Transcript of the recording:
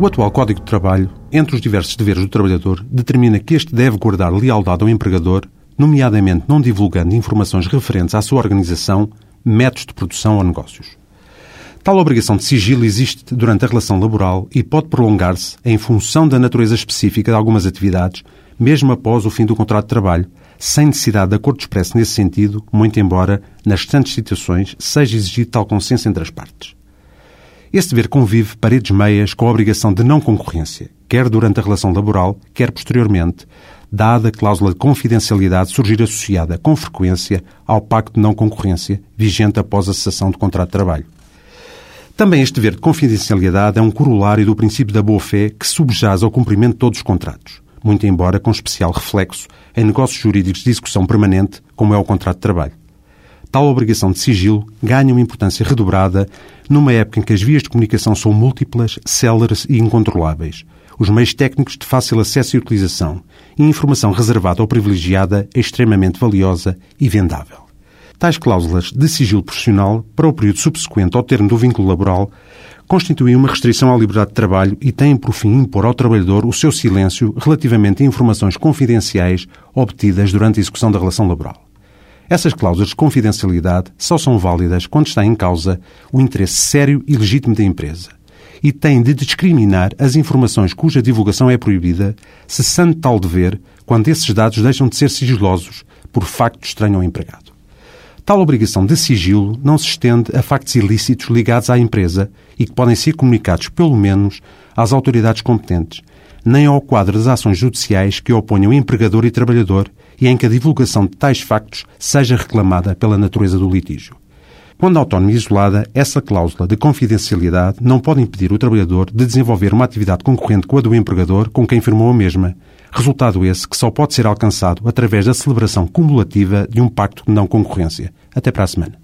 O atual Código de Trabalho, entre os diversos deveres do trabalhador, determina que este deve guardar lealdade ao empregador, nomeadamente não divulgando informações referentes à sua organização, métodos de produção ou negócios. Tal obrigação de sigilo existe durante a relação laboral e pode prolongar-se em função da natureza específica de algumas atividades, mesmo após o fim do contrato de trabalho, sem necessidade de acordo expresso nesse sentido, muito embora, nas restantes situações, seja exigido tal consenso entre as partes. Esse dever convive paredes meias com a obrigação de não concorrência, quer durante a relação laboral, quer posteriormente, dada a cláusula de confidencialidade surgir associada com frequência ao pacto de não concorrência vigente após a cessação do contrato de trabalho. Também este dever de confidencialidade é um corolário do princípio da boa-fé que subjaz ao cumprimento de todos os contratos, muito embora com especial reflexo em negócios jurídicos de execução permanente, como é o contrato de trabalho. Tal obrigação de sigilo ganha uma importância redobrada numa época em que as vias de comunicação são múltiplas, céleres e incontroláveis, os meios técnicos de fácil acesso e utilização e informação reservada ou privilegiada é extremamente valiosa e vendável. Tais cláusulas de sigilo profissional, para o período subsequente ao termo do vínculo laboral, constituem uma restrição à liberdade de trabalho e têm por fim impor ao trabalhador o seu silêncio relativamente a informações confidenciais obtidas durante a execução da relação laboral. Essas cláusulas de confidencialidade só são válidas quando está em causa o interesse sério e legítimo da empresa e têm de discriminar as informações cuja divulgação é proibida, cessando tal dever quando esses dados deixam de ser sigilosos por facto estranho ao empregado. Tal obrigação de sigilo não se estende a factos ilícitos ligados à empresa e que podem ser comunicados, pelo menos, às autoridades competentes, nem ao quadro das ações judiciais que oponham empregador e trabalhador e em que a divulgação de tais factos seja reclamada pela natureza do litígio. Quando autónoma e isolada, essa cláusula de confidencialidade não pode impedir o trabalhador de desenvolver uma atividade concorrente com a do empregador com quem firmou a mesma, resultado esse que só pode ser alcançado através da celebração cumulativa de um pacto de não concorrência. Até para a semana.